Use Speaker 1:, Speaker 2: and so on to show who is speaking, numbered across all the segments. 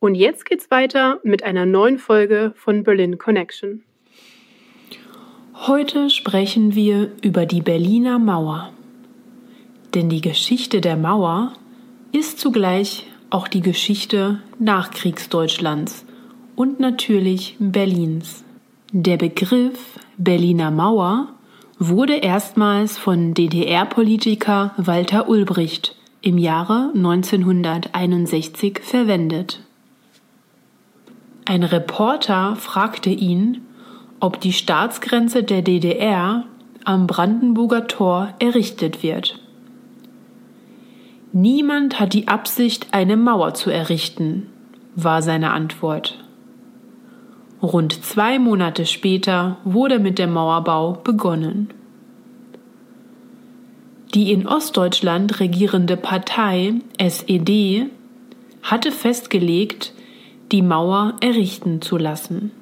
Speaker 1: Und jetzt geht's weiter mit einer neuen Folge von Berlin Connection.
Speaker 2: Heute sprechen wir über die Berliner Mauer. Denn die Geschichte der Mauer ist zugleich auch die Geschichte Nachkriegsdeutschlands und natürlich Berlins. Der Begriff Berliner Mauer wurde erstmals von DDR-Politiker Walter Ulbricht im Jahre 1961 verwendet. Ein Reporter fragte ihn, ob die Staatsgrenze der DDR am Brandenburger Tor errichtet wird. Niemand hat die Absicht, eine Mauer zu errichten, war seine Antwort. Rund zwei Monate später wurde mit dem Mauerbau begonnen. Die in Ostdeutschland regierende Partei SED hatte festgelegt, die Mauer errichten zu lassen.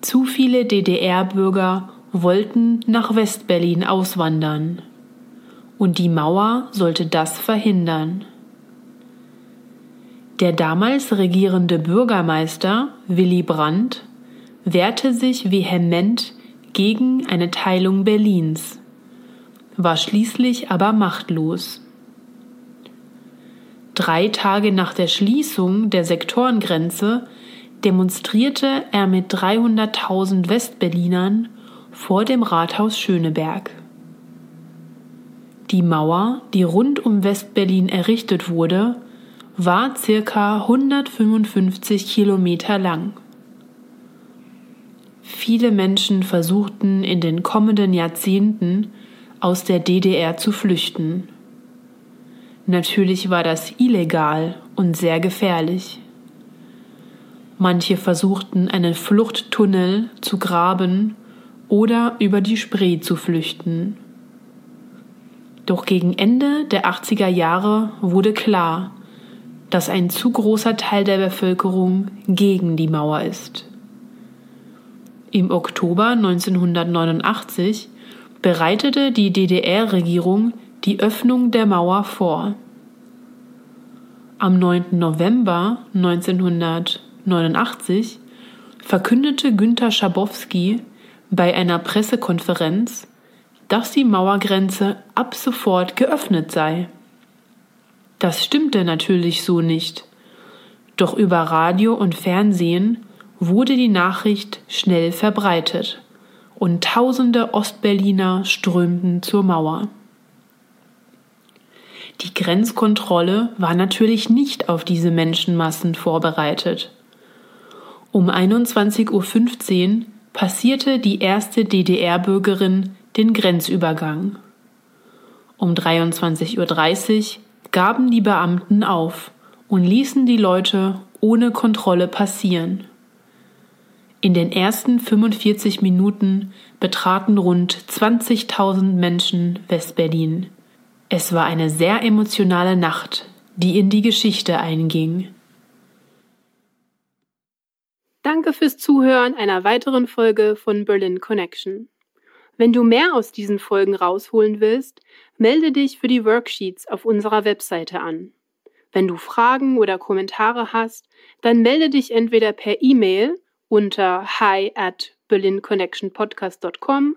Speaker 2: Zu viele DDR-Bürger wollten nach Westberlin auswandern, und die Mauer sollte das verhindern. Der damals regierende Bürgermeister Willy Brandt wehrte sich vehement gegen eine Teilung Berlins, war schließlich aber machtlos. Drei Tage nach der Schließung der Sektorengrenze demonstrierte er mit 300.000 Westberlinern vor dem Rathaus Schöneberg. Die Mauer, die rund um Westberlin errichtet wurde, war circa 155 Kilometer lang. Viele Menschen versuchten in den kommenden Jahrzehnten aus der DDR zu flüchten. Natürlich war das illegal und sehr gefährlich. Manche versuchten einen Fluchttunnel zu graben oder über die Spree zu flüchten. Doch gegen Ende der 80er Jahre wurde klar, dass ein zu großer Teil der Bevölkerung gegen die Mauer ist. Im Oktober 1989 bereitete die DDR-Regierung die Öffnung der Mauer vor. Am 9. November 1989 verkündete Günter Schabowski bei einer Pressekonferenz, dass die Mauergrenze ab sofort geöffnet sei. Das stimmte natürlich so nicht. Doch über Radio und Fernsehen wurde die Nachricht schnell verbreitet und tausende Ostberliner strömten zur Mauer. Die Grenzkontrolle war natürlich nicht auf diese Menschenmassen vorbereitet. Um 21.15 Uhr passierte die erste DDR-Bürgerin den Grenzübergang. Um 23.30 Uhr gaben die Beamten auf und ließen die Leute ohne Kontrolle passieren. In den ersten 45 Minuten betraten rund 20.000 Menschen Westberlin. Es war eine sehr emotionale Nacht, die in die Geschichte einging.
Speaker 1: Danke fürs Zuhören einer weiteren Folge von Berlin Connection. Wenn du mehr aus diesen Folgen rausholen willst, melde dich für die Worksheets auf unserer Webseite an. Wenn du Fragen oder Kommentare hast, dann melde dich entweder per E-Mail unter hi at berlinconnectionpodcast.com